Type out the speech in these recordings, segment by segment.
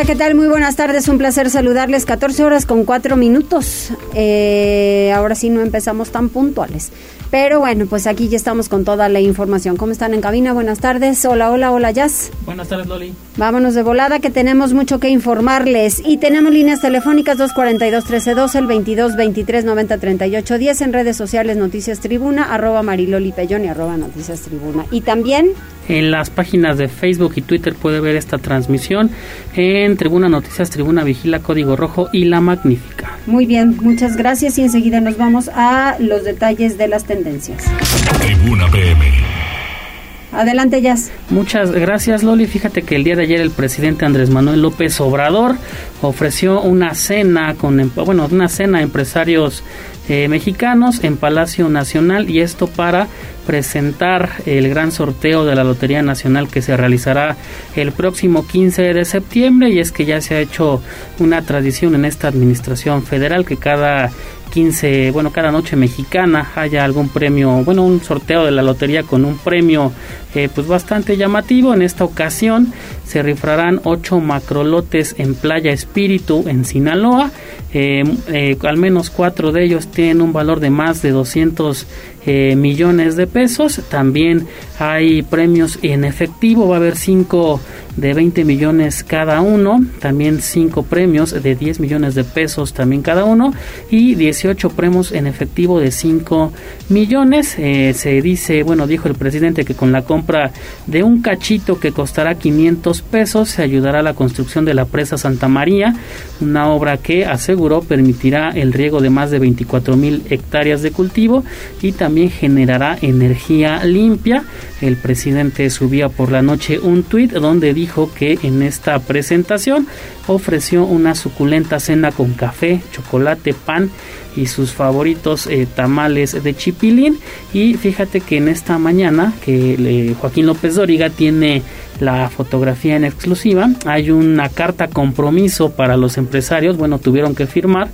Hola, ¿qué tal? Muy buenas tardes, un placer saludarles. 14 horas con 4 minutos. Eh, ahora sí no empezamos tan puntuales. Pero bueno, pues aquí ya estamos con toda la información. ¿Cómo están en cabina? Buenas tardes. Hola, hola, hola, Jazz. Buenas tardes, Loli. Vámonos de volada que tenemos mucho que informarles. Y tenemos líneas telefónicas 242-1312, el 22 23 90 38 10 en redes sociales Noticias Tribuna, arroba Mariloli Pellón y arroba Noticias Tribuna. Y también en las páginas de Facebook y Twitter puede ver esta transmisión en Tribuna Noticias, Tribuna Vigila, Código Rojo y La Magnífica. Muy bien, muchas gracias y enseguida nos vamos a los detalles de las tendencias. Tribuna PM. Adelante, Jazz. Muchas gracias, Loli. Fíjate que el día de ayer el presidente Andrés Manuel López Obrador ofreció una cena con, em, bueno, una cena a empresarios eh, mexicanos en Palacio Nacional y esto para presentar el gran sorteo de la Lotería Nacional que se realizará el próximo 15 de septiembre. Y es que ya se ha hecho una tradición en esta administración federal que cada 15, bueno, cada noche mexicana haya algún premio, bueno, un sorteo de la lotería con un premio eh, pues bastante llamativo. En esta ocasión se rifrarán ocho macrolotes en Playa Espíritu en Sinaloa. Eh, eh, al menos cuatro de ellos tienen un valor de más de 200 millones de pesos. También hay premios en efectivo, va a haber cinco de 20 millones cada uno, también cinco premios de 10 millones de pesos también cada uno y 18 premios en efectivo de 5 millones. Eh, se dice, bueno, dijo el presidente que con la compra de un cachito que costará 500 pesos se ayudará a la construcción de la presa Santa María, una obra que aseguró permitirá el riego de más de 24 mil hectáreas de cultivo y también generará energía limpia. El presidente subía por la noche un tuit donde dijo que en esta presentación ofreció una suculenta cena con café, chocolate, pan y sus favoritos eh, tamales de chipilín. Y fíjate que en esta mañana que Joaquín López Dóriga tiene la fotografía en exclusiva hay una carta compromiso para los empresarios bueno tuvieron que firmar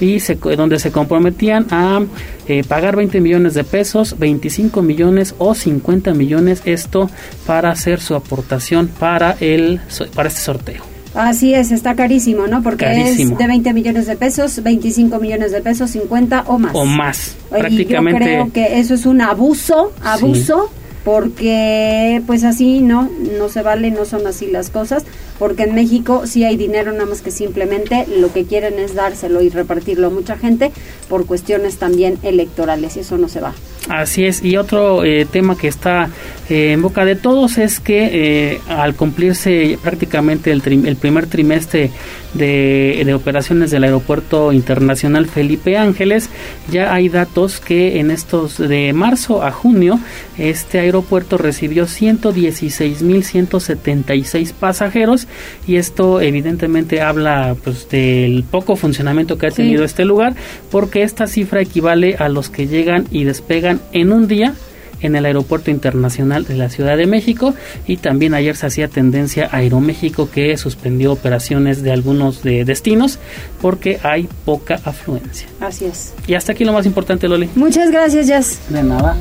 y donde se comprometían a eh, pagar 20 millones de pesos 25 millones o 50 millones esto para hacer su aportación para el para este sorteo Así es, está carísimo, ¿no? Porque es de 20 millones de pesos, 25 millones de pesos, 50 o más. O más, prácticamente. yo creo que eso es un abuso, abuso, porque pues así no, no se vale, no son así las cosas, porque en México sí hay dinero, nada más que simplemente lo que quieren es dárselo y repartirlo a mucha gente por cuestiones también electorales y eso no se va. Así es, y otro eh, tema que está eh, en boca de todos es que eh, al cumplirse prácticamente el, el primer trimestre de, de, operaciones del Aeropuerto Internacional Felipe Ángeles, ya hay datos que en estos de marzo a junio este aeropuerto recibió 116.176 pasajeros y esto evidentemente habla pues del poco funcionamiento que ha tenido este lugar porque esta cifra equivale a los que llegan y despegan en un día en el Aeropuerto Internacional de la Ciudad de México y también ayer se hacía tendencia a Aeroméxico que suspendió operaciones de algunos de destinos porque hay poca afluencia. Así es. Y hasta aquí lo más importante, Loli. Muchas gracias, Jess. De nada.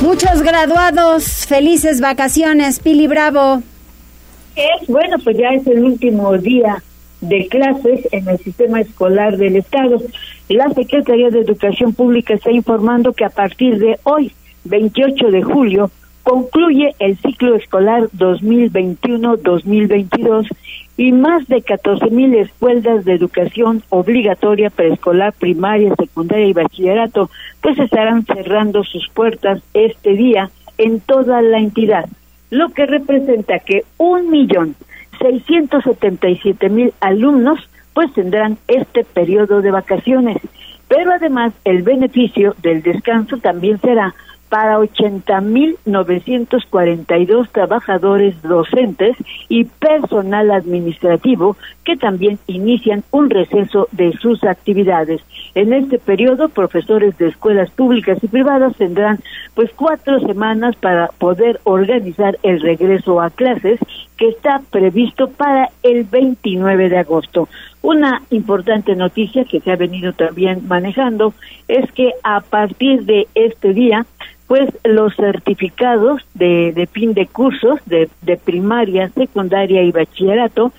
Muchos graduados, felices vacaciones, Pili Bravo. Es bueno, pues ya es el último día de clases en el sistema escolar del Estado. La Secretaría de Educación Pública está informando que a partir de hoy, 28 de julio, concluye el ciclo escolar 2021-2022 y más de 14 mil escuelas de educación obligatoria preescolar, primaria, secundaria y bachillerato pues estarán cerrando sus puertas este día en toda la entidad, lo que representa que un millón 677 mil alumnos pues tendrán este periodo de vacaciones. Pero además el beneficio del descanso también será para 80.942 trabajadores docentes y personal administrativo que también inician un receso de sus actividades. En este periodo, profesores de escuelas públicas y privadas tendrán pues cuatro semanas para poder organizar el regreso a clases que está previsto para el 29 de agosto. Una importante noticia que se ha venido también manejando es que a partir de este día pues los certificados de, fin de cursos de, de primaria, secundaria y bachillerato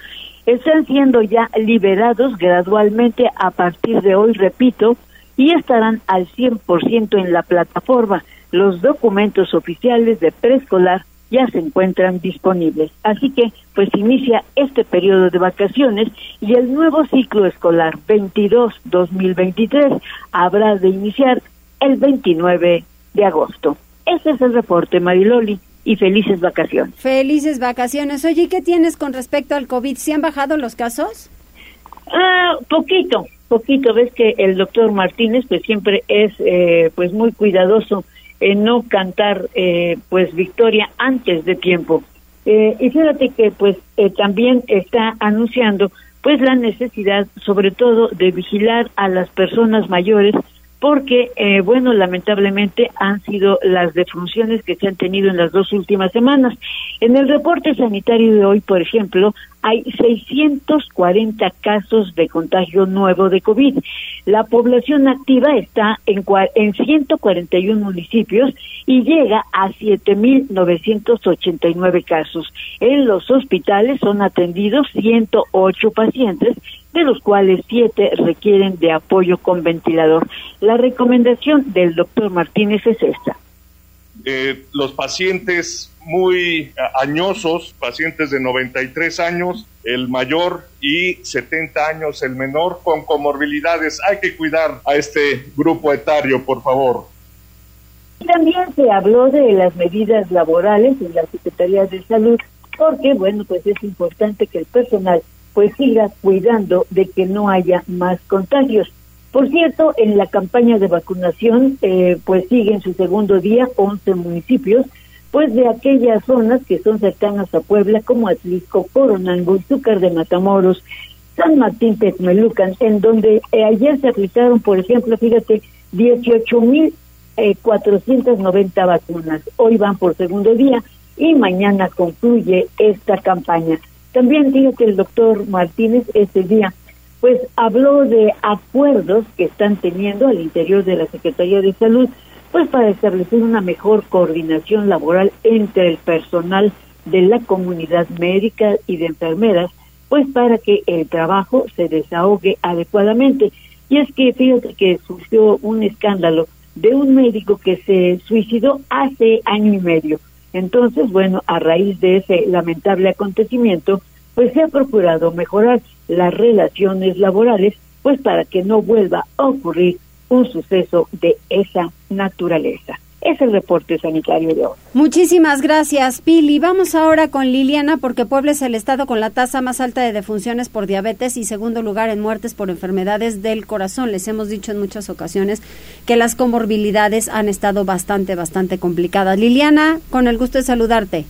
están siendo ya liberados gradualmente a partir de hoy, repito, y estarán al 100% en la plataforma. Los documentos oficiales de preescolar ya se encuentran disponibles. Así que, pues inicia este periodo de vacaciones y el nuevo ciclo escolar 22-2023 habrá de iniciar el 29 de agosto. Ese es el reporte, Mariloli, y felices vacaciones. Felices vacaciones. Oye, ¿qué tienes con respecto al COVID? ¿Se han bajado los casos? Ah, poquito, poquito. Ves que el doctor Martínez pues siempre es eh, pues muy cuidadoso no cantar eh, pues victoria antes de tiempo. Eh, y fíjate que pues eh, también está anunciando pues la necesidad sobre todo de vigilar a las personas mayores porque, eh, bueno, lamentablemente han sido las defunciones que se han tenido en las dos últimas semanas. En el reporte sanitario de hoy, por ejemplo, hay 640 casos de contagio nuevo de COVID. La población activa está en, en 141 municipios y llega a 7.989 casos. En los hospitales son atendidos 108 pacientes de los cuales siete requieren de apoyo con ventilador. La recomendación del doctor Martínez es esta. Eh, los pacientes muy añosos, pacientes de 93 años, el mayor y 70 años el menor con comorbilidades. Hay que cuidar a este grupo etario, por favor. También se habló de las medidas laborales en la Secretaría de Salud, porque, bueno, pues es importante que el personal pues siga cuidando de que no haya más contagios. Por cierto, en la campaña de vacunación, eh, pues sigue en su segundo día 11 municipios, pues de aquellas zonas que son cercanas a Puebla, como Atlisco, Coronango, Izúcar de Matamoros, San Martín Texmelucan, en donde eh, ayer se aplicaron, por ejemplo, fíjate, 18 mil eh, 490 vacunas. Hoy van por segundo día y mañana concluye esta campaña. También que el doctor Martínez ese día pues habló de acuerdos que están teniendo al interior de la Secretaría de Salud pues para establecer una mejor coordinación laboral entre el personal de la comunidad médica y de enfermeras pues para que el trabajo se desahogue adecuadamente. Y es que fíjate que surgió un escándalo de un médico que se suicidó hace año y medio. Entonces, bueno, a raíz de ese lamentable acontecimiento, pues se ha procurado mejorar las relaciones laborales, pues para que no vuelva a ocurrir un suceso de esa naturaleza. Es el reporte sanitario de hoy. Muchísimas gracias, Pili. Vamos ahora con Liliana, porque Puebla es el estado con la tasa más alta de defunciones por diabetes y segundo lugar en muertes por enfermedades del corazón. Les hemos dicho en muchas ocasiones que las comorbilidades han estado bastante, bastante complicadas. Liliana, con el gusto de saludarte.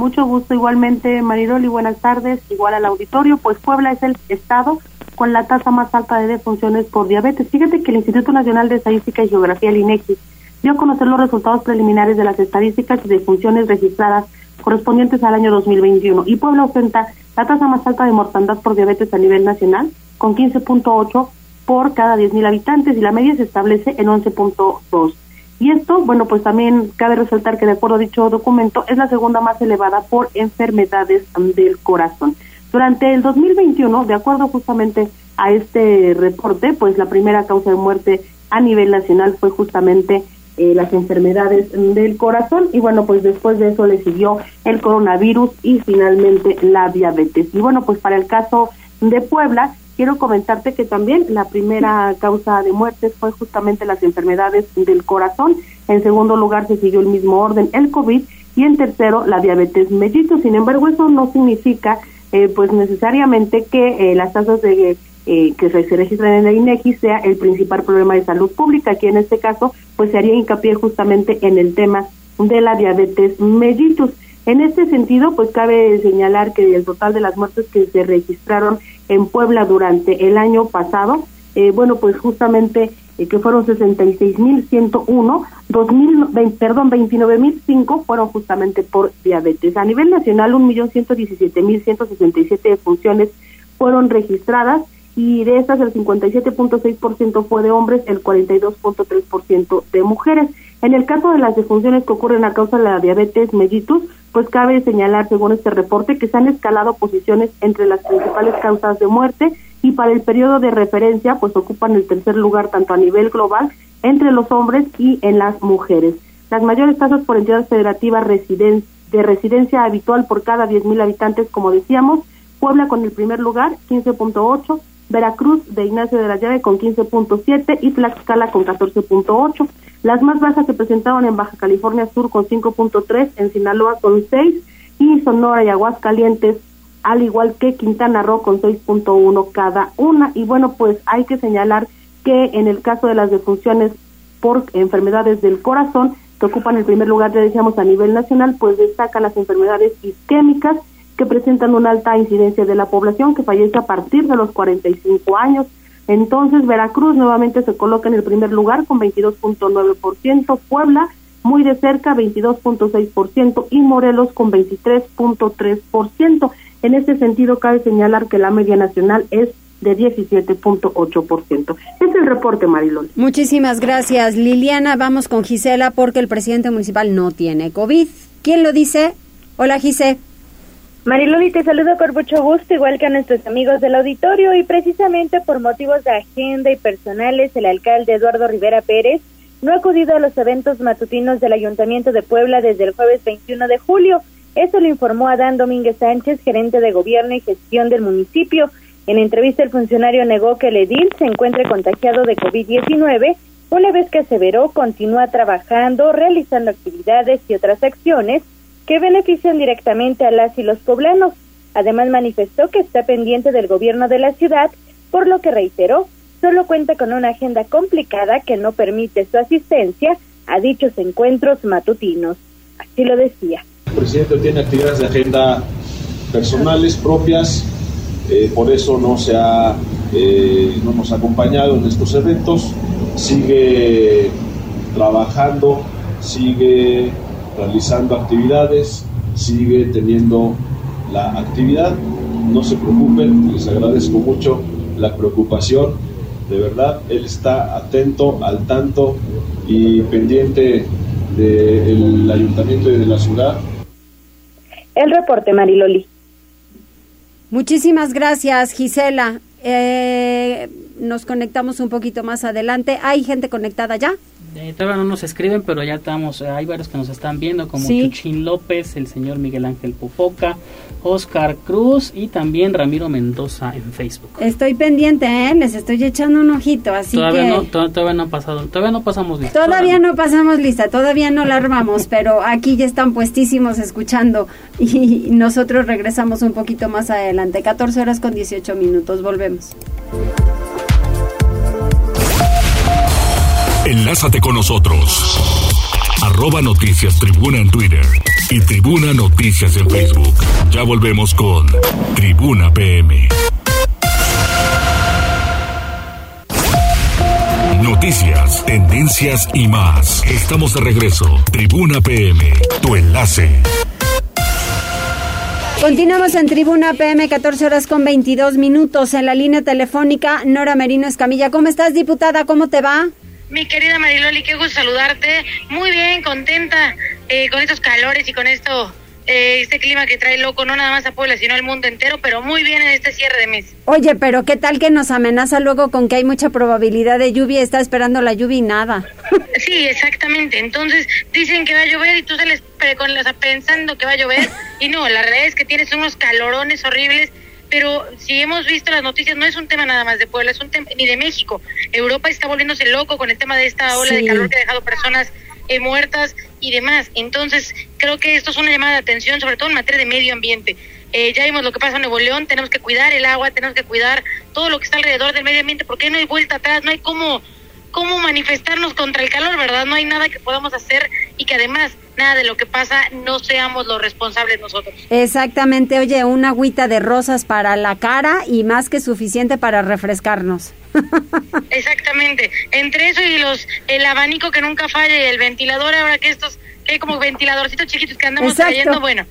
Mucho gusto igualmente, Maridol, y buenas tardes. Igual al auditorio, pues Puebla es el estado con la tasa más alta de defunciones por diabetes. Fíjate que el Instituto Nacional de Estadística y Geografía, el INEGI, dio a conocer los resultados preliminares de las estadísticas y de funciones registradas correspondientes al año 2021 y Puebla ostenta la tasa más alta de mortandad por diabetes a nivel nacional con 15.8 por cada 10.000 habitantes y la media se establece en 11.2. Y esto, bueno, pues también cabe resaltar que de acuerdo a dicho documento es la segunda más elevada por enfermedades del corazón. Durante el 2021, de acuerdo justamente a este reporte, pues la primera causa de muerte a nivel nacional fue justamente eh, las enfermedades del corazón y bueno, pues después de eso le siguió el coronavirus y finalmente la diabetes. Y bueno, pues para el caso de Puebla, quiero comentarte que también la primera causa de muerte fue justamente las enfermedades del corazón. En segundo lugar se siguió el mismo orden, el COVID, y en tercero la diabetes mellito. Sin embargo, eso no significa eh, pues necesariamente que eh, las tasas de eh, que se registran en el INEGI sea el principal problema de salud pública. Aquí en este caso, pues se haría hincapié justamente en el tema de la diabetes mellitus. En este sentido, pues cabe señalar que el total de las muertes que se registraron en Puebla durante el año pasado, eh, bueno, pues justamente eh, que fueron 66.101, 2000, perdón, 29.005 fueron justamente por diabetes. A nivel nacional, 1.117.167 defunciones fueron registradas y de estas el 57.6% fue de hombres, el 42.3% de mujeres. En el caso de las defunciones que ocurren a causa de la diabetes mellitus, pues cabe señalar, según este reporte, que se han escalado posiciones entre las principales causas de muerte y para el periodo de referencia, pues ocupan el tercer lugar tanto a nivel global entre los hombres y en las mujeres. Las mayores tasas por entidad federativa de residencia habitual por cada 10.000 habitantes, como decíamos, Puebla con el primer lugar, 15.8, Veracruz de Ignacio de la Llave con 15.7 y Tlaxcala con 14.8. Las más bajas se presentaron en Baja California Sur con 5.3, en Sinaloa con 6 y Sonora y Aguascalientes, al igual que Quintana Roo con 6.1 cada una. Y bueno, pues hay que señalar que en el caso de las defunciones por enfermedades del corazón, que ocupan el primer lugar, ya decíamos, a nivel nacional, pues destacan las enfermedades isquémicas, que presentan una alta incidencia de la población que fallece a partir de los 45 años. Entonces, Veracruz nuevamente se coloca en el primer lugar con 22.9%, Puebla muy de cerca 22.6% y Morelos con 23.3%. En este sentido, cabe señalar que la media nacional es de 17.8%. Es el reporte, Marilón. Muchísimas gracias, Liliana. Vamos con Gisela porque el presidente municipal no tiene COVID. ¿Quién lo dice? Hola, Gisela. Mariloli, te saludo con mucho gusto, igual que a nuestros amigos del auditorio, y precisamente por motivos de agenda y personales, el alcalde Eduardo Rivera Pérez no ha acudido a los eventos matutinos del Ayuntamiento de Puebla desde el jueves 21 de julio. Eso lo informó Adán Domínguez Sánchez, gerente de gobierno y gestión del municipio. En entrevista, el funcionario negó que el edil se encuentre contagiado de COVID-19, una vez que aseveró continúa trabajando, realizando actividades y otras acciones que benefician directamente a las y los poblanos. Además manifestó que está pendiente del gobierno de la ciudad, por lo que reiteró, solo cuenta con una agenda complicada que no permite su asistencia a dichos encuentros matutinos. Así lo decía. El presidente tiene actividades de agenda personales propias, eh, por eso no se ha, eh, no nos ha acompañado en estos eventos. Sigue trabajando, sigue realizando actividades, sigue teniendo la actividad. No se preocupen, les agradezco mucho la preocupación. De verdad, él está atento, al tanto y pendiente del ayuntamiento y de la ciudad. El reporte, Mariloli. Muchísimas gracias, Gisela. Eh, nos conectamos un poquito más adelante. ¿Hay gente conectada ya? Eh, todavía no nos escriben, pero ya estamos, hay varios que nos están viendo, como Chuchín López, el señor Miguel Ángel Popoca, Oscar Cruz y también Ramiro Mendoza en Facebook. Estoy pendiente, ¿eh? les estoy echando un ojito, así todavía que... No, todavía no ha pasado, todavía no pasamos lista. Todavía, no pasamos lista, todavía no la armamos, pero aquí ya están puestísimos escuchando y nosotros regresamos un poquito más adelante, 14 horas con 18 minutos, volvemos. Enlázate con nosotros. Arroba Noticias Tribuna en Twitter y Tribuna Noticias en Facebook. Ya volvemos con Tribuna PM. Noticias, tendencias y más. Estamos de regreso. Tribuna PM, tu enlace. Continuamos en Tribuna PM, 14 horas con 22 minutos. En la línea telefónica, Nora Merino Escamilla. ¿Cómo estás, diputada? ¿Cómo te va? Mi querida Mariloli, qué gusto saludarte. Muy bien, contenta eh, con estos calores y con esto, eh, este clima que trae loco, no nada más a Puebla, sino al mundo entero, pero muy bien en este cierre de mes. Oye, pero ¿qué tal que nos amenaza luego con que hay mucha probabilidad de lluvia? Está esperando la lluvia y nada. Sí, exactamente. Entonces dicen que va a llover y tú sales con los, pensando que va a llover y no, la realidad es que tienes unos calorones horribles pero si hemos visto las noticias, no es un tema nada más de Puebla, es un tema ni de México. Europa está volviéndose loco con el tema de esta ola de calor que ha dejado personas eh, muertas y demás. Entonces, creo que esto es una llamada de atención, sobre todo en materia de medio ambiente. Eh, ya vimos lo que pasa en Nuevo León, tenemos que cuidar el agua, tenemos que cuidar todo lo que está alrededor del medio ambiente, porque no hay vuelta atrás, no hay cómo cómo manifestarnos contra el calor, ¿verdad? No hay nada que podamos hacer y que además nada de lo que pasa no seamos los responsables nosotros. Exactamente, oye, una agüita de rosas para la cara y más que suficiente para refrescarnos. Exactamente, entre eso y los el abanico que nunca falla y el ventilador, ahora que estos, que hay como ventiladorcitos chiquitos que andamos trayendo, bueno,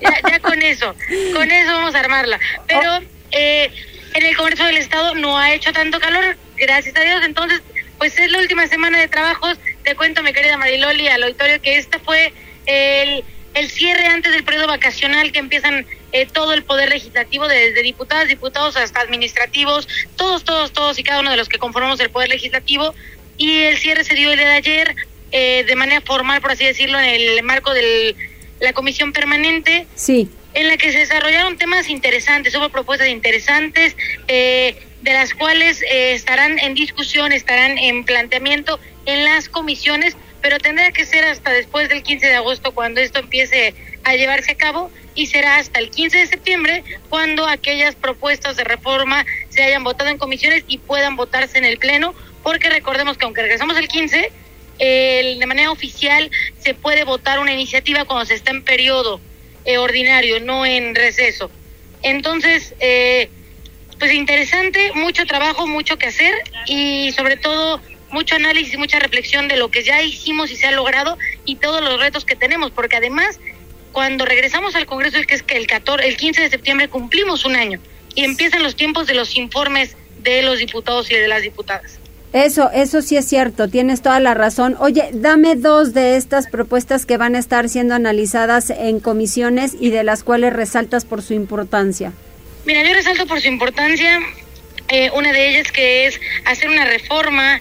ya, con eso, con eso vamos a armarla. Pero eh, en el Congreso del Estado no ha hecho tanto calor, gracias a Dios, entonces pues es la última semana de trabajos. Te cuento, mi querida Mariloli, al auditorio, que esta fue el, el cierre antes del periodo vacacional que empiezan eh, todo el poder legislativo, desde diputadas, diputados hasta administrativos, todos, todos, todos y cada uno de los que conformamos el poder legislativo. Y el cierre se dio el día de ayer eh, de manera formal, por así decirlo, en el marco de la comisión permanente. Sí. En la que se desarrollaron temas interesantes, hubo propuestas interesantes. Eh, de las cuales eh, estarán en discusión, estarán en planteamiento en las comisiones, pero tendrá que ser hasta después del 15 de agosto cuando esto empiece a llevarse a cabo y será hasta el 15 de septiembre cuando aquellas propuestas de reforma se hayan votado en comisiones y puedan votarse en el Pleno, porque recordemos que aunque regresamos el 15, de manera oficial se puede votar una iniciativa cuando se está en periodo eh, ordinario, no en receso. Entonces, eh, pues interesante, mucho trabajo, mucho que hacer y sobre todo mucho análisis y mucha reflexión de lo que ya hicimos y se ha logrado y todos los retos que tenemos, porque además cuando regresamos al Congreso es que es que el 14, el 15 de septiembre cumplimos un año y empiezan los tiempos de los informes de los diputados y de las diputadas. Eso, eso sí es cierto, tienes toda la razón. Oye, dame dos de estas propuestas que van a estar siendo analizadas en comisiones y de las cuales resaltas por su importancia. Mira, yo resalto por su importancia eh, una de ellas que es hacer una reforma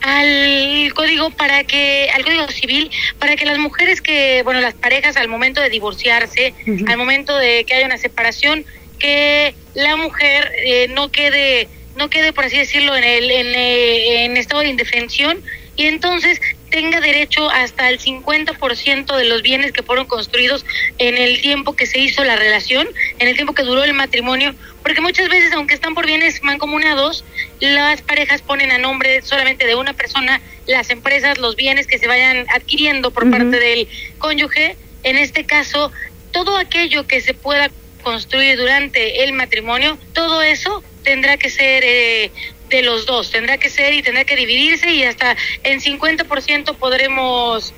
al código para que al código civil para que las mujeres que bueno las parejas al momento de divorciarse al momento de que haya una separación que la mujer eh, no quede no quede por así decirlo en el en, eh, en estado de indefensión y entonces tenga derecho hasta el 50% de los bienes que fueron construidos en el tiempo que se hizo la relación, en el tiempo que duró el matrimonio, porque muchas veces, aunque están por bienes mancomunados, las parejas ponen a nombre solamente de una persona las empresas, los bienes que se vayan adquiriendo por parte del cónyuge. En este caso, todo aquello que se pueda construir durante el matrimonio, todo eso tendrá que ser eh, de los dos, tendrá que ser y tendrá que dividirse y hasta en 50% podremos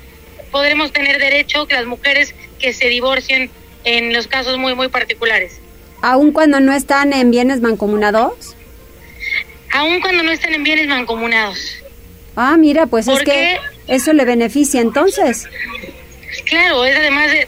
podremos tener derecho que las mujeres que se divorcien en los casos muy muy particulares. Aun cuando no están en bienes mancomunados? Aun cuando no están en bienes mancomunados. Ah, mira, pues es que eso le beneficia entonces. Claro, es además de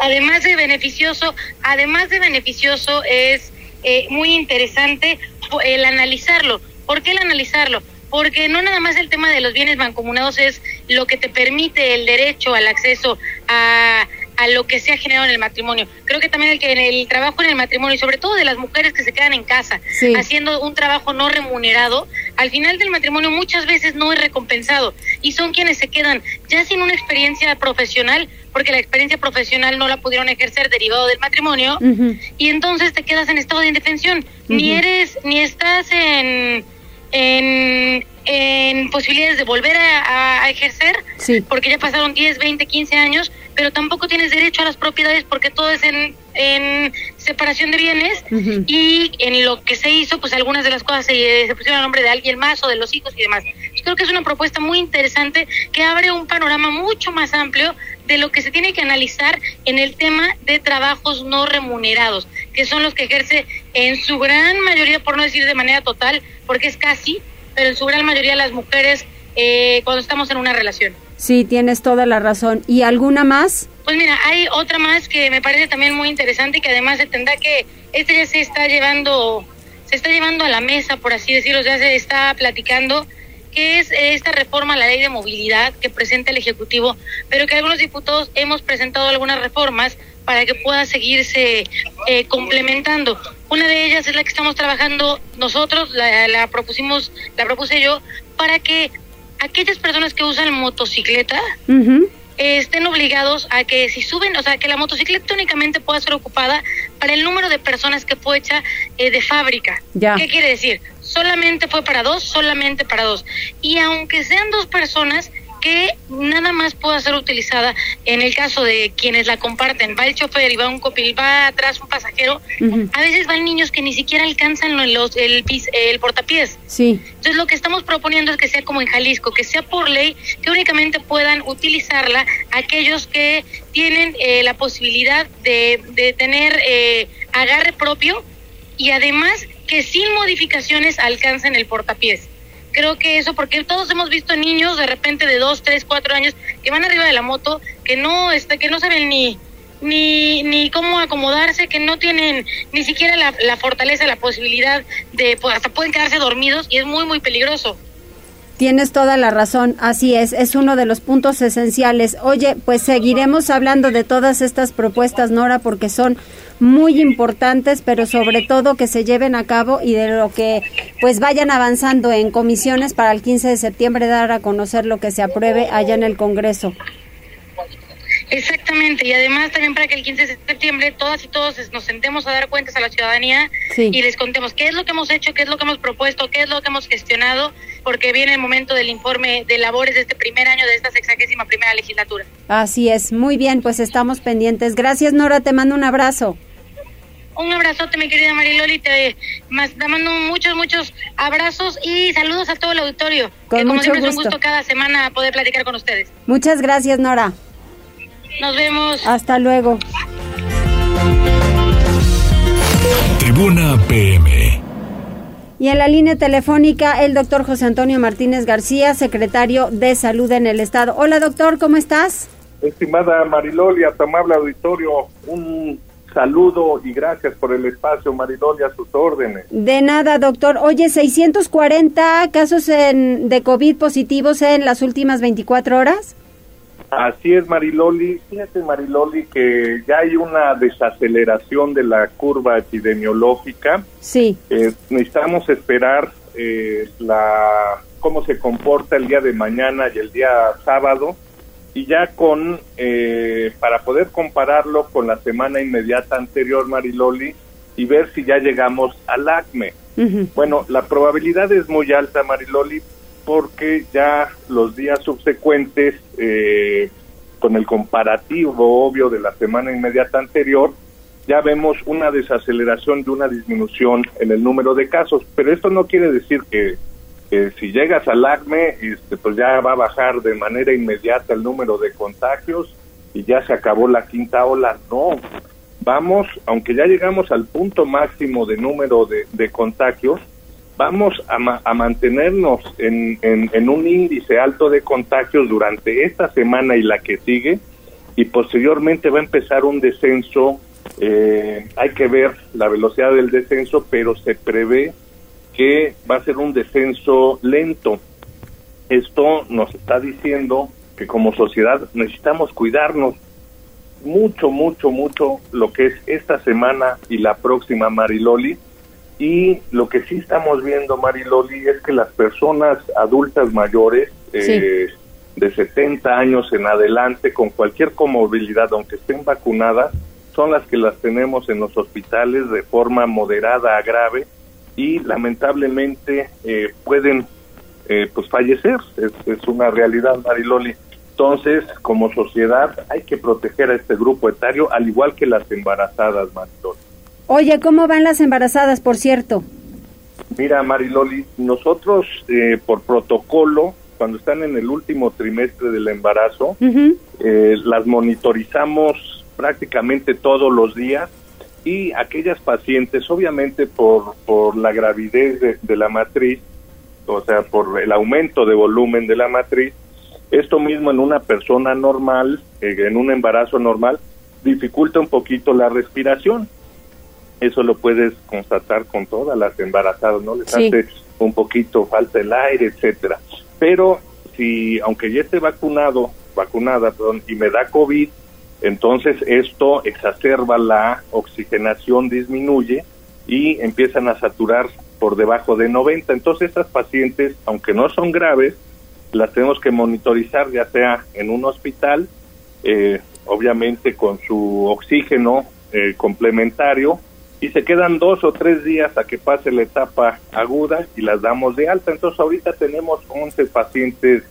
además de beneficioso, además de beneficioso es eh, muy interesante el analizarlo, ¿Por qué el analizarlo? Porque no nada más el tema de los bienes mancomunados es lo que te permite el derecho al acceso a, a lo que se ha generado en el matrimonio. Creo que también el que en el trabajo en el matrimonio, y sobre todo de las mujeres que se quedan en casa haciendo un trabajo no remunerado, al final del matrimonio muchas veces no es recompensado y son quienes se quedan ya sin una experiencia profesional porque la experiencia profesional no la pudieron ejercer derivado del matrimonio y entonces te quedas en estado de indefensión, ni eres ni estás en en, en posibilidades de volver a, ejercer, porque ya pasaron 10, 20, 15 años, pero tampoco tienes derecho a las propiedades porque todo es en, en separación de bienes y en lo que se hizo, pues algunas de las cosas se, se, pusieron a nombre de alguien más o de los hijos y demás. Yo creo que es una propuesta muy interesante que abre un panorama mucho más amplio de lo que se tiene que analizar en el tema de trabajos no remunerados, que son los que ejerce en su gran mayoría, por no decir de manera total, porque es casi, pero en su gran mayoría las mujeres eh, cuando estamos en una relación. Sí, tienes toda la razón. ¿Y alguna más? Pues mira, hay otra más que me parece también muy interesante y que además se tendrá que, este ya se está llevando, se está llevando a la mesa, por así decirlo, ya se está platicando que es esta reforma a la ley de movilidad que presenta el Ejecutivo, pero que algunos diputados hemos presentado algunas reformas para que pueda seguirse eh, complementando. Una de ellas es la que estamos trabajando nosotros, la, propusimos, la propuse yo, para que aquellas personas que usan motocicleta estén obligados a que si suben, o sea, que la motocicleta únicamente pueda ser ocupada para el número de personas que fue hecha eh, de fábrica. ¿Qué quiere decir? Solamente fue para dos, solamente para dos. Y aunque sean dos personas, que nada más pueda ser utilizada en el caso de quienes la comparten. Va el chofer y va un copil, va atrás un pasajero. A veces van niños que ni siquiera alcanzan los, el, el portapiés. Sí. Entonces lo que estamos proponiendo es que sea como en Jalisco, que sea por ley, que únicamente puedan utilizarla aquellos que tienen eh, la posibilidad de, de tener eh, agarre propio y además que sin modificaciones alcancen el portapiés creo que eso, porque todos hemos visto niños de repente de dos, tres, cuatro años que van arriba de la moto, que no, este, que no saben ni, ni, ni cómo acomodarse, que no tienen ni siquiera la, la fortaleza, la posibilidad de, pues, hasta pueden quedarse dormidos y es muy, muy peligroso. Tienes toda la razón, así es, es uno de los puntos esenciales. Oye, pues seguiremos hablando de todas estas propuestas, Nora, porque son muy importantes, pero sobre todo que se lleven a cabo y de lo que pues vayan avanzando en comisiones para el 15 de septiembre dar a conocer lo que se apruebe allá en el Congreso. Exactamente, y además también para que el 15 de septiembre todas y todos nos sentemos a dar cuentas a la ciudadanía y les contemos qué es lo que hemos hecho, qué es lo que hemos propuesto, qué es lo que hemos gestionado, porque viene el momento del informe de labores de este primer año de esta sexagésima primera legislatura. Así es, muy bien, pues estamos pendientes. Gracias Nora, te mando un abrazo. Un abrazote, mi querida Mariloli, te, más, te mando muchos, muchos abrazos y saludos a todo el auditorio. Con que como mucho siempre es un gusto cada semana poder platicar con ustedes. Muchas gracias Nora. Nos vemos. Hasta luego. Tribuna PM. Y en la línea telefónica el doctor José Antonio Martínez García, secretario de Salud en el Estado. Hola doctor, ¿cómo estás? Estimada Mariloli, a tu amable auditorio, un saludo y gracias por el espacio, Mariloli, a sus órdenes. De nada, doctor. Oye, 640 casos en, de COVID positivos en las últimas 24 horas. Así es, Mariloli. Fíjate, Mariloli, que ya hay una desaceleración de la curva epidemiológica. Sí. Eh, necesitamos esperar eh, la cómo se comporta el día de mañana y el día sábado y ya con eh, para poder compararlo con la semana inmediata anterior, Mariloli, y ver si ya llegamos al ACME. Bueno, la probabilidad es muy alta, Mariloli, porque ya los días subsecuentes, eh, con el comparativo obvio de la semana inmediata anterior, ya vemos una desaceleración y una disminución en el número de casos. Pero esto no quiere decir que, si llegas al ACME, este, pues ya va a bajar de manera inmediata el número de contagios y ya se acabó la quinta ola. No, vamos, aunque ya llegamos al punto máximo de número de, de contagios, vamos a, a mantenernos en, en, en un índice alto de contagios durante esta semana y la que sigue, y posteriormente va a empezar un descenso. eh, hay que ver la velocidad del descenso, pero se prevé que va a ser un descenso lento. Esto nos está diciendo que como sociedad necesitamos cuidarnos mucho, mucho, mucho lo que es esta semana y la próxima, Mariloli. Y lo que sí estamos viendo, Mariloli, es que las personas adultas mayores, eh, de 70 años en adelante, con cualquier comorbilidad, aunque estén vacunadas, son las que las tenemos en los hospitales de forma moderada a grave y lamentablemente eh, pueden eh, pues fallecer. Es, es una realidad, Mariloli. Entonces, como sociedad, hay que proteger a este grupo etario, al igual que las embarazadas, Mariloli. Oye, ¿cómo van las embarazadas, por cierto? Mira, Mariloli, nosotros eh, por protocolo, cuando están en el último trimestre del embarazo, eh, las monitorizamos prácticamente todos los días y aquellas pacientes, obviamente por, por la gravidez de, de la matriz, o sea, por el aumento de volumen de la matriz, esto mismo en una persona normal, eh, en un embarazo normal, dificulta un poquito la respiración. Eso lo puedes constatar con todas las embarazadas, ¿no? Les Sí. hace un poquito falta el aire, etcétera. Pero si, aunque ya esté vacunado, vacunada, perdón, y me da COVID, entonces esto exacerba la oxigenación, disminuye y empiezan a saturar por debajo de 90. Entonces estas pacientes, aunque no son graves, las tenemos que monitorizar ya sea en un hospital, eh, obviamente con su oxígeno eh, complementario y se quedan dos o tres días a que pase la etapa aguda y las damos de alta. Entonces ahorita tenemos 11 pacientes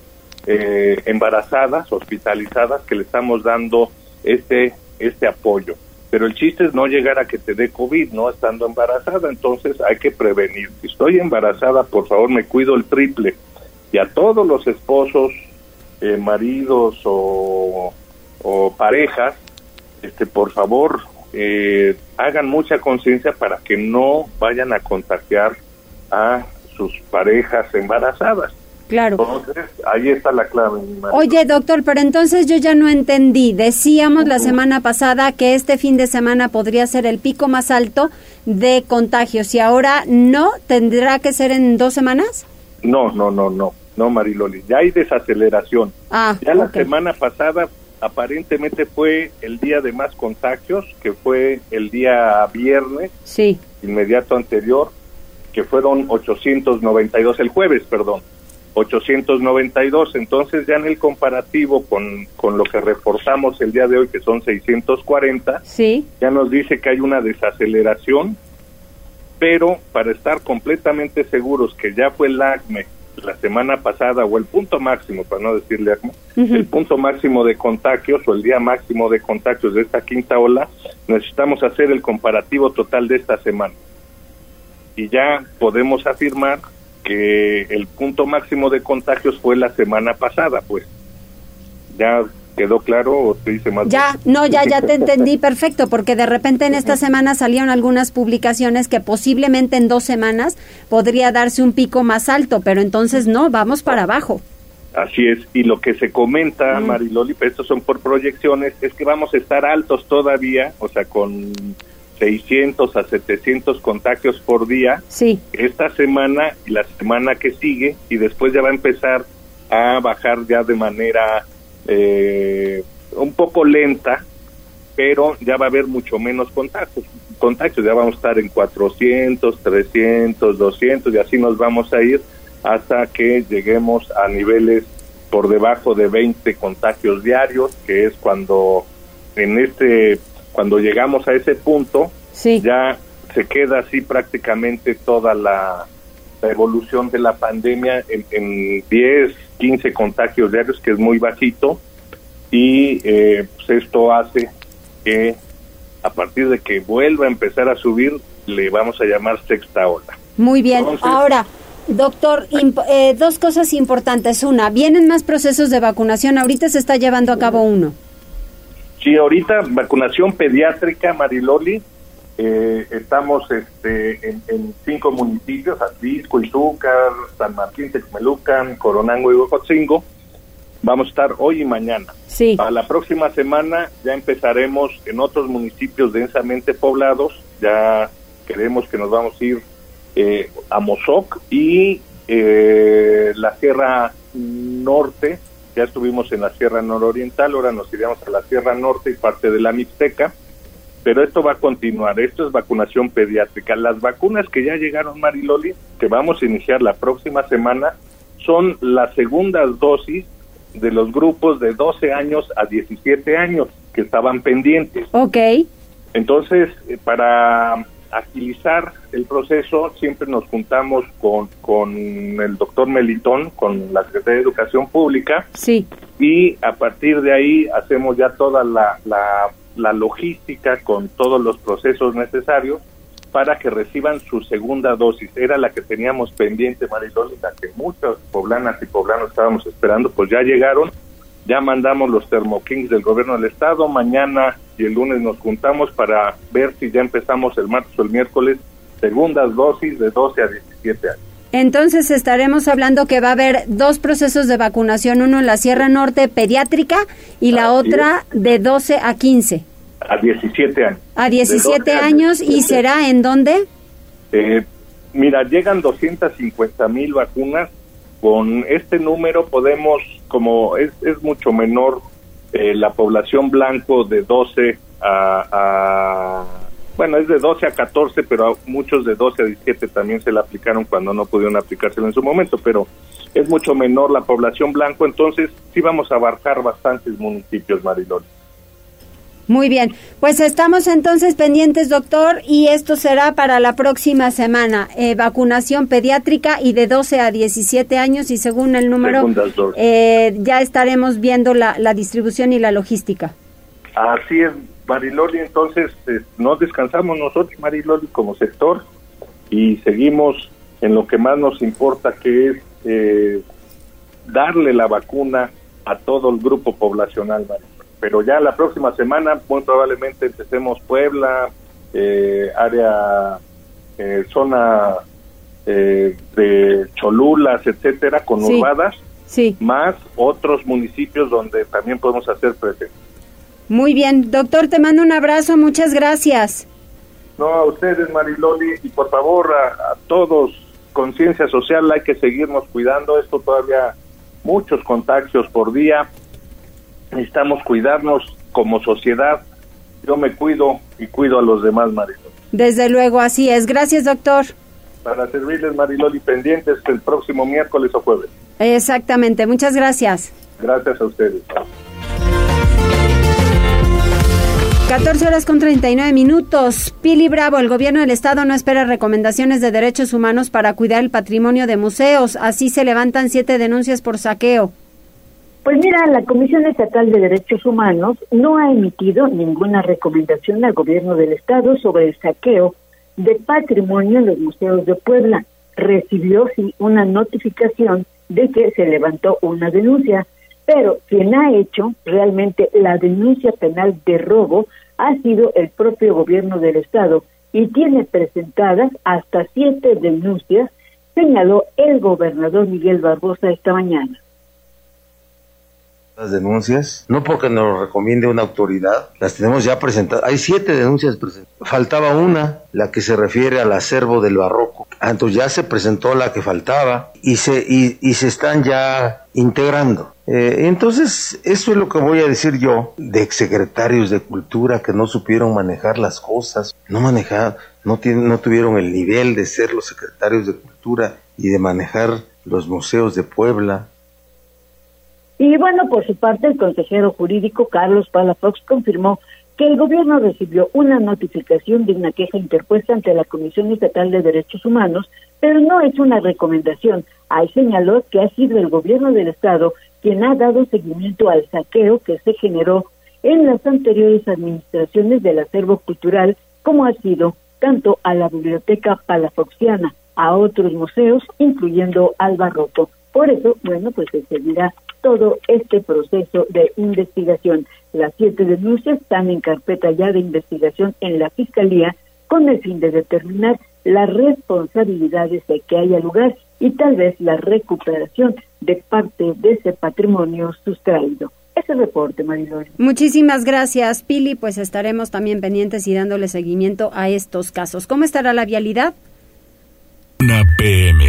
eh, embarazadas, hospitalizadas, que le estamos dando este, este apoyo. Pero el chiste es no llegar a que te dé COVID, no estando embarazada, entonces hay que prevenir. Si estoy embarazada, por favor, me cuido el triple. Y a todos los esposos, eh, maridos o, o parejas, este, por favor, eh, hagan mucha conciencia para que no vayan a contagiar a sus parejas embarazadas. Claro. Entonces, ahí está la clave. Oye, doctor, pero entonces yo ya no entendí. Decíamos la semana pasada que este fin de semana podría ser el pico más alto de contagios y ahora no, tendrá que ser en dos semanas. No, no, no, no, no, Mariloli. Ya hay desaceleración. Ah, ya la semana pasada aparentemente fue el día de más contagios, que fue el día viernes Sí. inmediato anterior, que fueron 892, el jueves, perdón, 892. Entonces ya en el comparativo con, con lo que reportamos el día de hoy, que son 640, Sí. ya nos dice que hay una desaceleración, pero para estar completamente seguros que ya fue el ACME la semana pasada, o el punto máximo, para no decirle ACME, el punto máximo de contagios o el día máximo de contagios de esta quinta ola, necesitamos hacer el comparativo total de esta semana. Y ya podemos afirmar que el punto máximo de contagios fue la semana pasada, pues. ¿Ya quedó claro o te dice más? Ya, no, ya, ya te entendí perfecto, porque de repente en esta semana salieron algunas publicaciones que posiblemente en dos semanas podría darse un pico más alto, pero entonces no, vamos para abajo. Así es, y lo que se comenta, Mariloli, pero estos son por proyecciones, es que vamos a estar altos todavía, o sea, con 600 a 700 contagios por día Sí. esta semana y la semana que sigue, y después ya va a empezar a bajar ya de manera eh, un poco lenta, pero ya va a haber mucho menos contagios. Contagios, ya vamos a estar en 400, 300, 200 y así nos vamos a ir hasta que lleguemos a niveles por debajo de 20 contagios diarios, que es cuando en este cuando llegamos a ese punto Sí. ya se queda así prácticamente toda la, la evolución de la pandemia en, en 10, 15 contagios diarios, que es muy bajito, y eh, pues esto hace que a partir de que vuelva a empezar a subir, le vamos a llamar sexta ola. Muy bien. Entonces- Ahora, doctor, eh, dos cosas importantes. Una, vienen más procesos de vacunación. Ahorita se está llevando a cabo uno. Sí, ahorita vacunación pediátrica, Mariloli, eh, estamos este, en, en cinco municipios, Atlisco, Izúcar, San Martín, Texmelucan, Coronango y Huejotzingo. Vamos a estar hoy y mañana. Sí. Para la próxima semana ya empezaremos en otros municipios densamente poblados. Ya queremos que nos vamos a ir eh, a Mozoc y eh, la Sierra Norte. Ya estuvimos en la Sierra Nororiental, ahora nos iremos a la Sierra Norte y parte de la Mixteca. Pero esto va a continuar, esto es vacunación pediátrica. Las vacunas que ya llegaron, Mariloli, que vamos a iniciar la próxima semana, son las segundas dosis de los grupos de 12 años a 17 años que estaban pendientes. Ok. Entonces, eh, para agilizar el proceso, siempre nos juntamos con, con el doctor Melitón, con la Secretaría de Educación Pública, Sí. y a partir de ahí hacemos ya toda la, la, la logística con todos los procesos necesarios para que reciban su segunda dosis. Era la que teníamos pendiente, la que muchas poblanas y poblanos estábamos esperando, pues ya llegaron, ya mandamos los termokings del gobierno del estado, mañana y el lunes nos juntamos para ver si ya empezamos el martes o el miércoles segundas dosis de 12 a 17 años. Entonces estaremos hablando que va a haber dos procesos de vacunación, uno en la Sierra Norte pediátrica y la Así otra de 12 a 15. A 17 años. A De 17 12 a años y 17. será en dónde? Eh, mira, llegan 250 mil vacunas. Con este número podemos, como es, es mucho menor eh, la población blanco de 12 a, a- Bueno, es de 12 a 14, pero a muchos de 12 a 17 también se la aplicaron cuando no pudieron aplicárselo en su momento, pero es mucho menor la población blanco, entonces sí vamos a abarcar bastantes municipios, Marilón. Muy bien, pues estamos entonces pendientes, doctor, y esto será para la próxima semana. Eh, vacunación pediátrica y de 12 a 17 años y según el número, eh, ya estaremos viendo la, la distribución y la logística. Así es, Mariloli, entonces eh, no descansamos nosotros, Mariloli, como sector y seguimos en lo que más nos importa, que es darle la vacuna a todo el grupo poblacional, Mariloli pero ya la próxima semana muy probablemente empecemos Puebla, eh, área, eh, zona eh, de Cholulas, etcétera, conurbadas, sí. más otros municipios donde también podemos hacer presente. Muy bien, doctor, te mando un abrazo, muchas gracias. No, a ustedes, Mariloli, y por favor a, a todos, conciencia social, hay que seguirnos cuidando, esto todavía muchos contagios por día, necesitamos cuidarnos como sociedad. Yo me cuido y cuido a los demás, Mariloli. Desde luego, así es. Gracias, doctor. Para servirles, Mariloli, pendientes el próximo miércoles o jueves. Exactamente. Muchas gracias. Gracias a ustedes. 14 horas con 39 minutos. Pili Bravo, el gobierno del estado no espera recomendaciones de derechos humanos para cuidar el patrimonio de museos. Así se levantan siete denuncias por saqueo. Pues mira, la Comisión Estatal de Derechos Humanos no ha emitido ninguna recomendación al gobierno del estado sobre el saqueo de patrimonio en los museos de Puebla. Recibió sí una notificación de que se levantó una denuncia, pero quien ha hecho realmente la denuncia penal de robo ha sido el propio gobierno del estado y tiene presentadas hasta siete denuncias, señaló el gobernador Miguel Barbosa esta mañana las denuncias, no porque nos lo recomiende una autoridad, las tenemos ya presentadas. Hay siete denuncias presentadas. Faltaba una, la que se refiere al acervo del barroco. Ah, entonces ya se presentó la que faltaba y se, y, se están ya integrando. Eh, entonces, eso es lo que voy a decir yo de exsecretarios de cultura que no supieron manejar las cosas, no manejar, no, no tuvieron el nivel de ser los secretarios de cultura y de manejar los museos de Puebla, y bueno, por su parte, el consejero jurídico Carlos Palafox confirmó que el gobierno recibió una notificación de una queja interpuesta ante la Comisión Estatal de Derechos Humanos, pero no es una recomendación. Ahí señaló que ha sido el gobierno del Estado quien ha dado seguimiento al saqueo que se generó en las anteriores administraciones del acervo cultural, como ha sido tanto a la Biblioteca Palafoxiana, a otros museos, incluyendo al Barroco. Por eso, bueno, pues se seguirá todo este proceso de investigación. Las siete denuncias están en carpeta ya de investigación en la Fiscalía con el fin de determinar las responsabilidades de que haya lugar y tal vez la recuperación de parte de ese patrimonio sustraído. Ese reporte, Marilón. Muchísimas gracias, Pili. Pues estaremos también pendientes y dándole seguimiento a estos casos. ¿Cómo estará la vialidad? Una PM.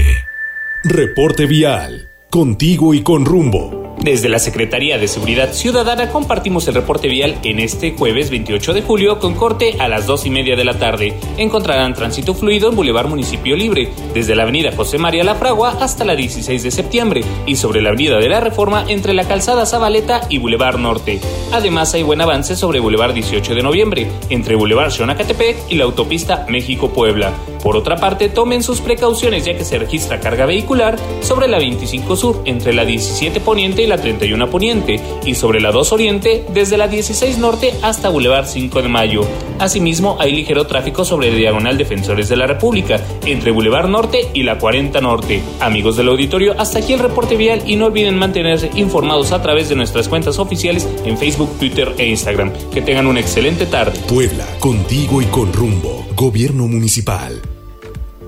Reporte vial. Contigo y con rumbo. Desde la Secretaría de Seguridad Ciudadana compartimos el reporte vial en este jueves 28 de julio con corte a las 2 y media de la tarde. Encontrarán tránsito fluido en Boulevard Municipio Libre, desde la avenida José María La Fragua hasta la 16 de septiembre y sobre la avenida de la Reforma entre la calzada Zabaleta y Boulevard Norte. Además hay buen avance sobre Boulevard 18 de noviembre, entre Boulevard Xonacatepec y la autopista México-Puebla. Por otra parte, tomen sus precauciones ya que se registra carga vehicular sobre la 25 Sur entre la 17 Poniente y la 31 Poniente y sobre la 2 Oriente desde la 16 Norte hasta Boulevard 5 de Mayo. Asimismo, hay ligero tráfico sobre Diagonal Defensores de la República entre Boulevard Norte y la 40 Norte. Amigos del auditorio, hasta aquí el reporte vial y no olviden mantenerse informados a través de nuestras cuentas oficiales en Facebook, Twitter e Instagram. Que tengan una excelente tarde. Puebla, contigo y con rumbo. Gobierno Municipal.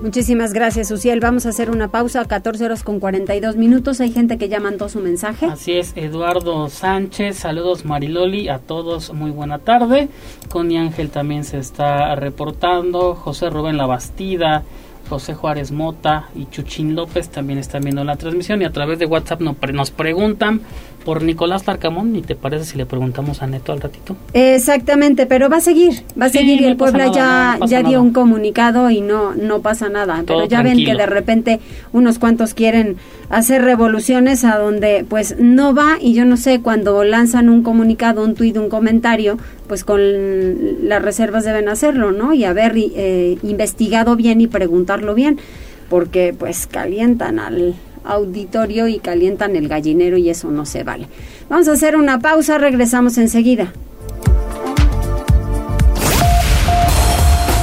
Muchísimas gracias, Uciel. Vamos a hacer una pausa a 14 horas con 42 minutos. Hay gente que ya mandó su mensaje. Así es, Eduardo Sánchez. Saludos, Mariloli. A todos, muy buena tarde. Connie Ángel también se está reportando. José Rubén Labastida. José Juárez Mota y Chuchín López también están viendo la transmisión y a través de WhatsApp nos preguntan por Nicolás Larcamón, ¿y te parece si le preguntamos a Neto al ratito? Exactamente, pero va a seguir, va a seguir y el Puebla ya, ya dio un comunicado y no, no pasa nada. pero ya ven que de repente unos cuantos quieren hacer revoluciones a donde pues no va y yo no sé, cuando lanzan un comunicado, un tuit, un comentario, pues con las reservas deben hacerlo, ¿no? Y haber eh, investigado bien y preguntarlo bien, porque pues calientan al auditorio y calientan el gallinero y eso no se vale. Vamos a hacer una pausa, regresamos enseguida.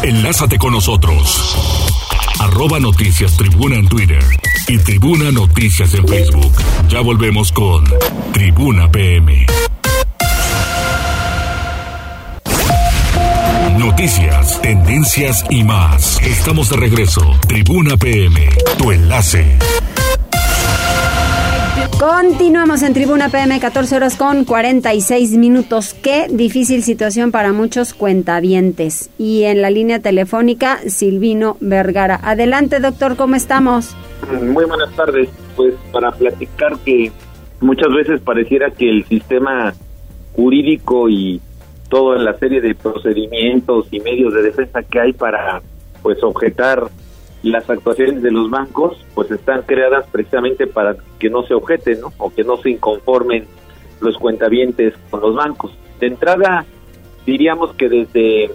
Enlázate con nosotros. Arroba Noticias Tribuna en Twitter y Tribuna Noticias en Facebook. Ya volvemos con Tribuna PM. Noticias, tendencias y más. Estamos de regreso. Tribuna PM, tu enlace. Continuamos en Tribuna PM, 14 horas con 46 minutos. Qué difícil situación para muchos cuentavientes. Y en la línea telefónica, Silvino Vergara. Adelante, doctor, ¿cómo estamos? Muy buenas tardes. Pues para platicar que muchas veces pareciera que el sistema jurídico y toda la serie de procedimientos y medios de defensa que hay para pues objetar las actuaciones de los bancos pues están creadas precisamente para que no se objeten ¿no? o que no se inconformen los cuentavientes con los bancos. De entrada, diríamos que desde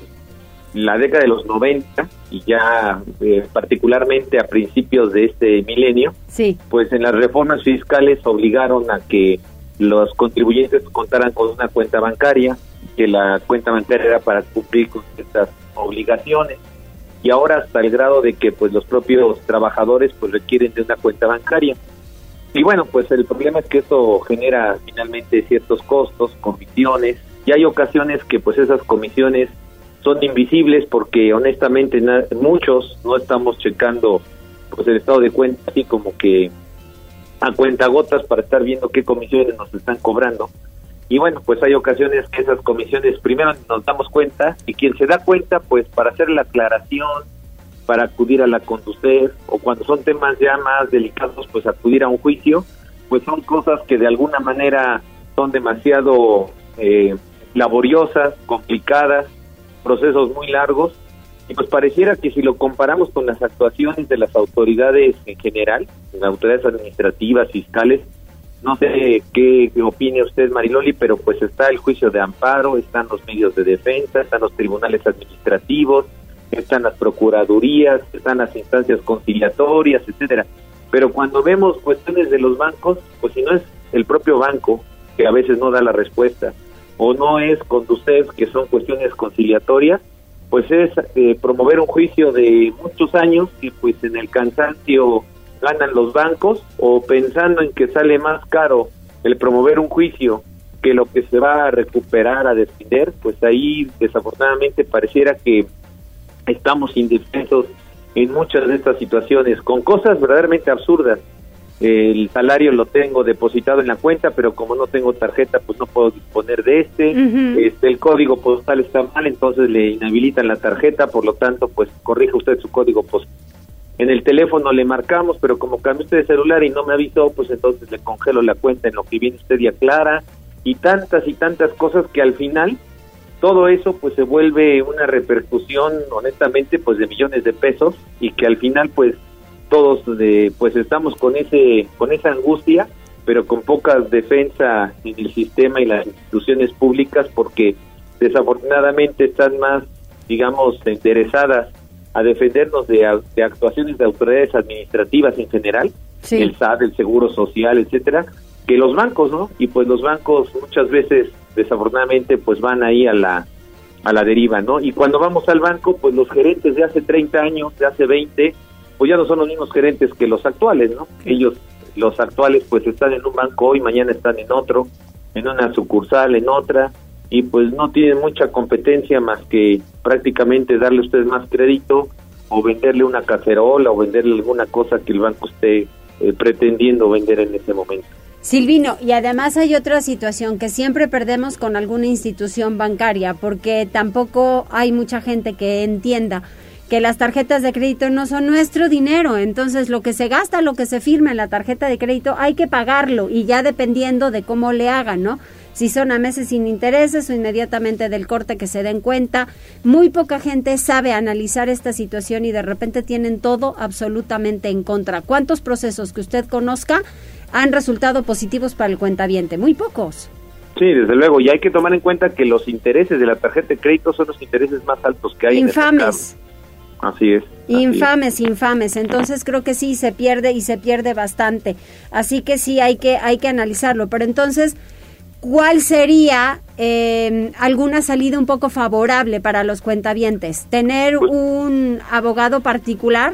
la década de los 90 y ya eh, particularmente a principios de este milenio, sí. pues en las reformas fiscales obligaron a que los contribuyentes contaran con una cuenta bancaria, que la cuenta bancaria era para cumplir con estas obligaciones y ahora hasta el grado de que pues los propios trabajadores pues requieren de una cuenta bancaria. Y bueno, pues el problema es que eso genera finalmente ciertos costos, comisiones, y hay ocasiones que pues esas comisiones son invisibles porque honestamente muchos no estamos checando pues el estado de cuenta así como que a cuenta gotas para estar viendo qué comisiones nos están cobrando y bueno, pues hay ocasiones que esas comisiones primero nos damos cuenta y quien se da cuenta, pues para hacer la aclaración, para acudir a la conducir o cuando son temas ya más delicados, pues acudir a un juicio, pues son cosas que de alguna manera son demasiado eh, laboriosas, complicadas, procesos muy largos. Y pues pareciera que si lo comparamos con las actuaciones de las autoridades en general, las autoridades administrativas, fiscales, no sé qué, opine usted, Mariloli, pero pues está el juicio de amparo, están los medios de defensa, están los tribunales administrativos, están las procuradurías, están las instancias conciliatorias, etcétera. Pero cuando vemos cuestiones de los bancos, pues si no es el propio banco que a veces no da la respuesta, o no es con usted que son cuestiones conciliatorias, pues es eh, promover un juicio de muchos años y pues en el cansancio ganan los bancos o pensando en que sale más caro el promover un juicio que lo que se va a recuperar, a defender, pues ahí desafortunadamente pareciera que estamos indefensos en muchas de estas situaciones, con cosas verdaderamente absurdas. El salario lo tengo depositado en la cuenta, pero como no tengo tarjeta, pues no puedo disponer de este. este el código postal está mal, entonces le inhabilitan la tarjeta, por lo tanto, pues corrija usted su código postal en el teléfono le marcamos, pero como cambió usted de celular y no me avisó, pues entonces le congelo la cuenta en lo que viene usted y aclara, y tantas y tantas cosas que al final todo eso pues se vuelve una repercusión honestamente pues de millones de pesos y que al final pues todos de, pues estamos con ese con esa angustia pero con poca defensa en el sistema y las instituciones públicas porque desafortunadamente están más digamos interesadas a defendernos de, actuaciones de autoridades administrativas en general, el SAT, el Seguro Social, etcétera, que los bancos, ¿no? Y pues los bancos muchas veces, desafortunadamente, pues van ahí a la a la deriva, ¿no? Y cuando vamos al banco, pues los gerentes de hace 30 años, de hace 20, pues ya no son los mismos gerentes que los actuales, ¿no? Ellos, los actuales, pues están en un banco hoy, mañana están en otro, en una sucursal, en otra, y pues no tienen mucha competencia más que prácticamente darle usted más crédito o venderle una cacerola o venderle alguna cosa que el banco esté eh, pretendiendo vender en ese momento. Silvino, y además hay otra situación que siempre perdemos con alguna institución bancaria porque tampoco hay mucha gente que entienda que las tarjetas de crédito no son nuestro dinero, entonces lo que se gasta, lo que se firma en la tarjeta de crédito hay que pagarlo y ya dependiendo de cómo le hagan, ¿no? Si son a meses sin intereses o inmediatamente del corte que se den cuenta, muy poca gente sabe analizar esta situación y de repente tienen todo absolutamente en contra. ¿Cuántos procesos que usted conozca han resultado positivos para el cuentaviente? Muy pocos. Sí, desde luego, y hay que tomar en cuenta que los intereses de la tarjeta de crédito son los intereses más altos que hay. Infames. así es. Infames, infames. Entonces creo que sí se pierde y se pierde bastante. Así que sí hay que hay que analizarlo. Pero entonces, ¿cuál sería eh, alguna salida un poco favorable para los cuentavientes? Tener Pues un abogado particular.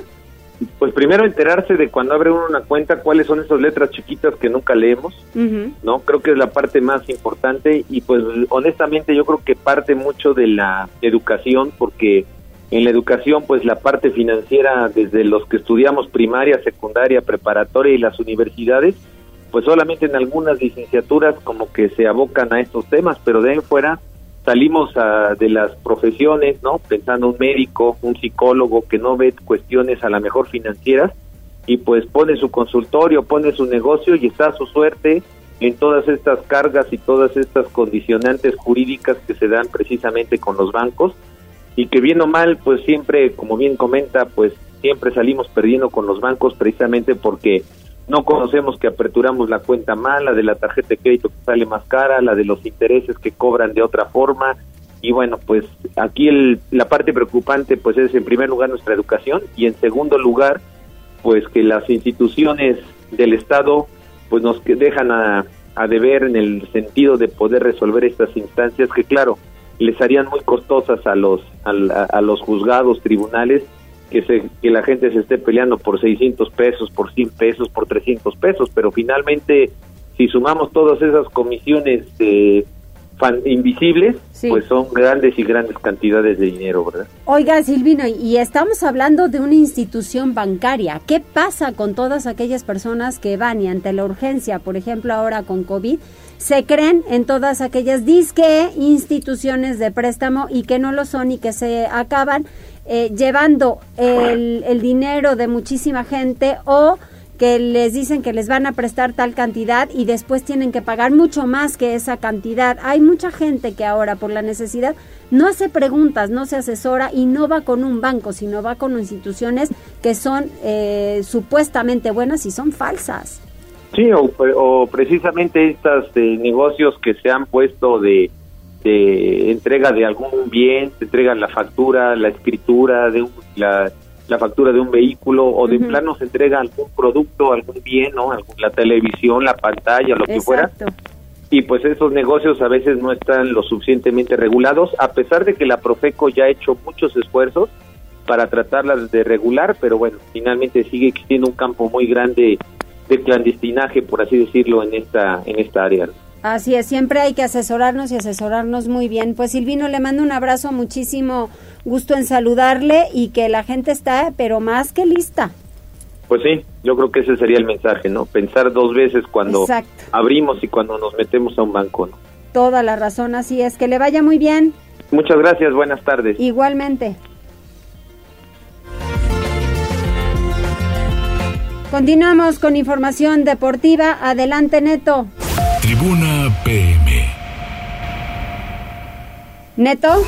Pues primero enterarse de cuando abre uno una cuenta cuáles son esas letras chiquitas que nunca leemos, Ujú. ¿no? Creo que es la parte más importante y pues honestamente yo creo que parte mucho de la educación porque en la educación pues la parte financiera desde los que estudiamos primaria, secundaria, preparatoria y las universidades pues solamente en algunas licenciaturas como que se abocan a estos temas, pero de ahí fuera salimos a- de las profesiones, ¿no? Pensando un médico, un psicólogo que no ve cuestiones a la mejor financieras y pues pone su consultorio, pone su negocio y está a su suerte en todas estas cargas y todas estas condicionantes jurídicas que se dan precisamente con los bancos y que bien o mal, pues siempre, como bien comenta, pues siempre salimos perdiendo con los bancos precisamente porque no conocemos que aperturamos la cuenta mal, la de la tarjeta de crédito que sale más cara, la de los intereses que cobran de otra forma. Y bueno, pues aquí el, la parte preocupante pues es en primer lugar nuestra educación y en segundo lugar pues que las instituciones del Estado pues nos dejan a, deber en el sentido de poder resolver estas instancias que claro les harían muy costosas a los a, a los juzgados tribunales que se que la gente se esté peleando por 600 pesos por 100 pesos por 300 pesos pero finalmente si sumamos todas esas comisiones eh, fan- invisibles Sí. pues son grandes y grandes cantidades de dinero verdad Oiga, Silvino, y estamos hablando de una institución bancaria. ¿Qué pasa con todas aquellas personas que van y ante la urgencia, por ejemplo, ahora con COVID, se creen en todas aquellas disque instituciones de préstamo y que no lo son y que se acaban eh, llevando el, el dinero de muchísima gente o que les dicen que les van a prestar tal cantidad y después tienen que pagar mucho más que esa cantidad. Hay mucha gente que ahora por la necesidad no hace preguntas, no se asesora y no va con un banco, sino va con instituciones que son eh, supuestamente buenas y son falsas. Sí, o, precisamente estos eh, negocios que se han puesto de, de entrega de algún bien, te entregan la factura, la escritura, de un- la, la factura de un vehículo o de Ujú. plano se entrega algún producto, algún bien, ¿no? Algún- la televisión, la pantalla, lo que fuera. Y pues esos negocios a veces no están lo suficientemente regulados, a pesar de que la Profeco ya ha hecho muchos esfuerzos para tratarlas de regular, pero bueno, finalmente sigue existiendo un campo muy grande de clandestinaje, por así decirlo, en esta en esta área. Así es, siempre hay que asesorarnos y asesorarnos muy bien. Pues Silvino, le mando un abrazo, muchísimo gusto en saludarle y que la gente está, pero más que lista. Pues sí, yo creo que ese sería el mensaje, ¿no? Pensar dos veces cuando Exacto. abrimos y cuando nos metemos a un banco, ¿no? Toda la razón, así es. Que le vaya muy bien, Muchas gracias, buenas tardes. igualmente. Continuamos con información deportiva. Adelante, Neto. Tribuna PM. Neto.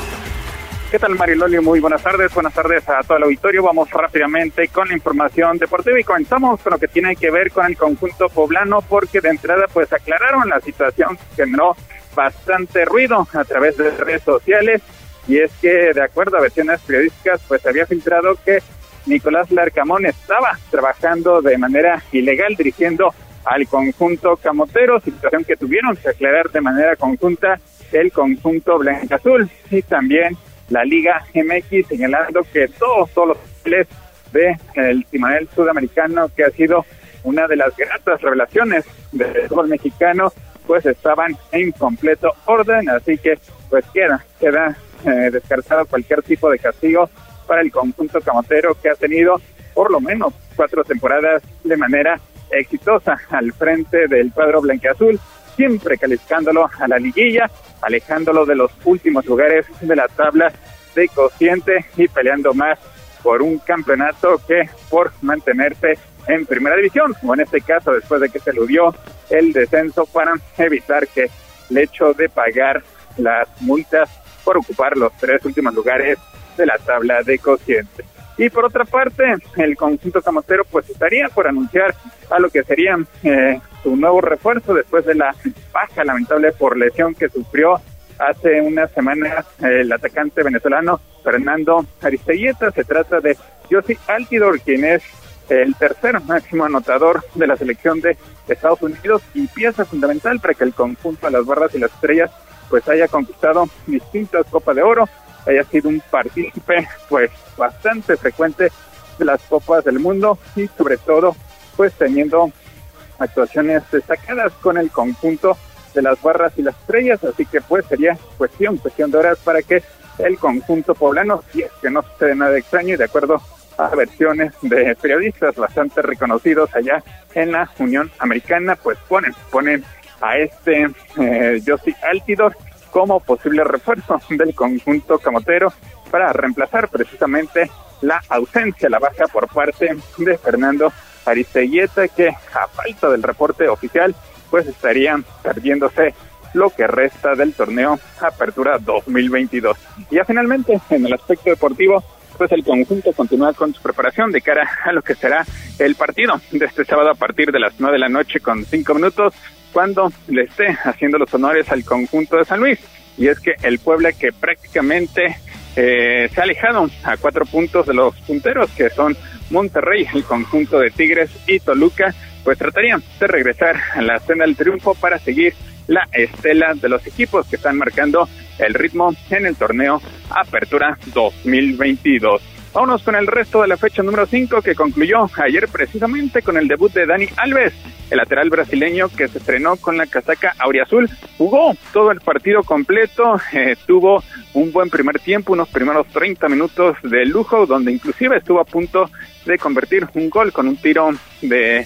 ¿Qué tal Mariloli? Muy buenas tardes, buenas tardes a todo el auditorio. Vamos rápidamente con la información deportiva y comenzamos con lo que tiene que ver con el conjunto poblano porque de entrada pues aclararon la situación que generó bastante ruido a través de redes sociales y es que de acuerdo a versiones periodísticas pues había filtrado que Nicolás Larcamón estaba trabajando de manera ilegal dirigiendo al conjunto camotero, situación que tuvieron que aclarar de manera conjunta el conjunto blanca-azul y también la Liga MX señalando que todos, todos los papeles de el timonel sudamericano que ha sido una de las gratas revelaciones del fútbol mexicano pues estaban en completo orden así que pues queda queda eh, descartado cualquier tipo de castigo para el conjunto camotero que ha tenido por lo menos cuatro temporadas de manera exitosa al frente del cuadro blanqueazul, siempre calificándolo a la liguilla, alejándolo de los últimos lugares de la tabla de cociente y peleando más por un campeonato que por mantenerse en primera división, o en este caso después de que se eludió el descenso para evitar que el hecho de pagar las multas por ocupar los tres últimos lugares de la tabla de cocientes. Y por otra parte, el conjunto camotero pues estaría por anunciar a lo que sería eh, su nuevo refuerzo después de la baja lamentable por lesión que sufrió hace unas semanas el atacante venezolano Fernando Aristeguieta. Se trata de Josi Altidor, quien es el tercer máximo anotador de la selección de Estados Unidos y pieza fundamental para que el conjunto de las barras y las estrellas pues haya conquistado distintas copas de oro, haya sido un partícipe pues bastante frecuente de las copas del mundo y sobre todo pues teniendo actuaciones destacadas con el conjunto de las barras y las estrellas, así que pues sería cuestión, cuestión de horas para que el conjunto poblano, si es que no sucede nada extraño y de acuerdo a versiones de periodistas bastante reconocidos allá en la Unión Americana, pues ponen, ponen a este eh, Josie Altidor como posible refuerzo del conjunto camotero para reemplazar precisamente la ausencia, la baja por parte de Fernando Aristeguieta, que a falta del reporte oficial, pues estaría perdiéndose lo que resta del torneo Apertura 2022. Y ya finalmente, en el aspecto deportivo, pues el conjunto continúa con su preparación de cara a lo que será el partido de este sábado a partir de las nueve de la noche con cinco minutos, cuando le esté haciendo los honores al conjunto de San Luis. Y es que el Puebla que prácticamente eh, se ha alejado a cuatro puntos de los punteros, que son Monterrey, el conjunto de Tigres y Toluca, pues tratarían de regresar a la escena del triunfo para seguir la estela de los equipos que están marcando el ritmo en el torneo Apertura 2022. Vámonos con el resto de la fecha número 5 que concluyó ayer precisamente con el debut de Dani Alves, el lateral brasileño que se estrenó con la casaca auriazul. Jugó todo el partido completo, eh, tuvo un buen primer tiempo, unos primeros 30 minutos de lujo, donde inclusive estuvo a punto de convertir un gol con un tiro de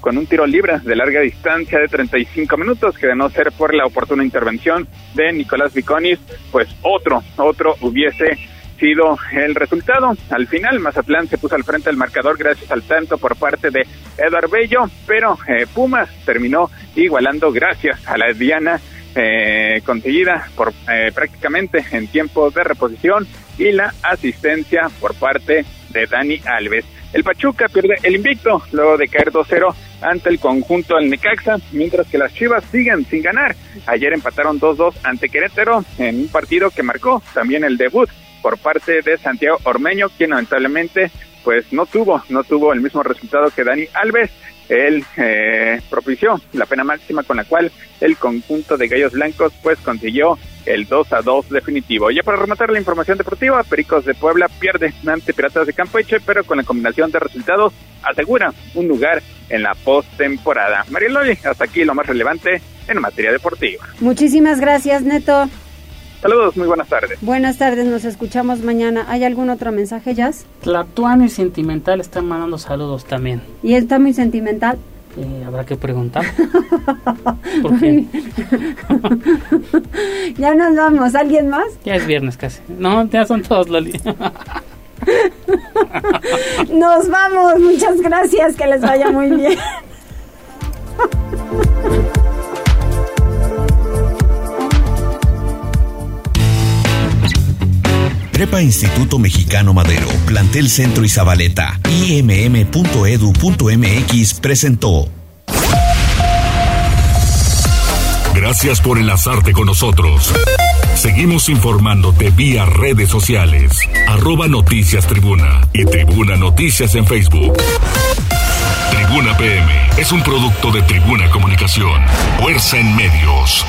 con un tiro libre de larga distancia de 35 minutos, que de no ser por la oportuna intervención de Nicolás Viconis, pues otro, otro hubiese sido el resultado. Al final, Mazatlán se puso al frente del marcador gracias al tanto por parte de Eduard Bello, pero eh, Pumas terminó igualando gracias a la Diana eh, conseguida por eh, prácticamente en tiempo de reposición y la asistencia por parte de Dani Alves. El Pachuca pierde el invicto luego de caer 2-0 ante el conjunto del Necaxa, mientras que las Chivas siguen sin ganar. Ayer empataron 2-2 ante Querétaro en un partido que marcó también el debut por parte de Santiago Ormeño, quien lamentablemente pues no tuvo, no tuvo el mismo resultado que Dani Alves. Él eh, propició la pena máxima con la cual el conjunto de Gallos Blancos pues consiguió el 2 a 2 definitivo. Ya para rematar la información deportiva, Pericos de Puebla pierde ante Piratas de Campeche, pero con la combinación de resultados asegura un lugar en la postemporada. Marieloli, hasta aquí lo más relevante en materia deportiva. Muchísimas gracias, Neto. Saludos, muy buenas tardes. Buenas tardes, nos escuchamos mañana. ¿Hay algún otro mensaje, Jazz? Tlatuani Sentimental está mandando saludos también. ¿Y está muy sentimental? Eh, habrá que preguntar. ¿Por qué? ya nos vamos. ¿Alguien más? Ya es viernes casi. No, ya son todos, Loli. nos vamos. Muchas gracias. Que les vaya muy bien. Prepa Instituto Mexicano Madero, Plantel Centro y imm.edu.mx presentó. Gracias por enlazarte con nosotros. Seguimos informándote vía redes sociales. Arroba Noticias Tribuna y Tribuna Noticias en Facebook. Tribuna PM es un producto de Tribuna Comunicación. Fuerza en medios.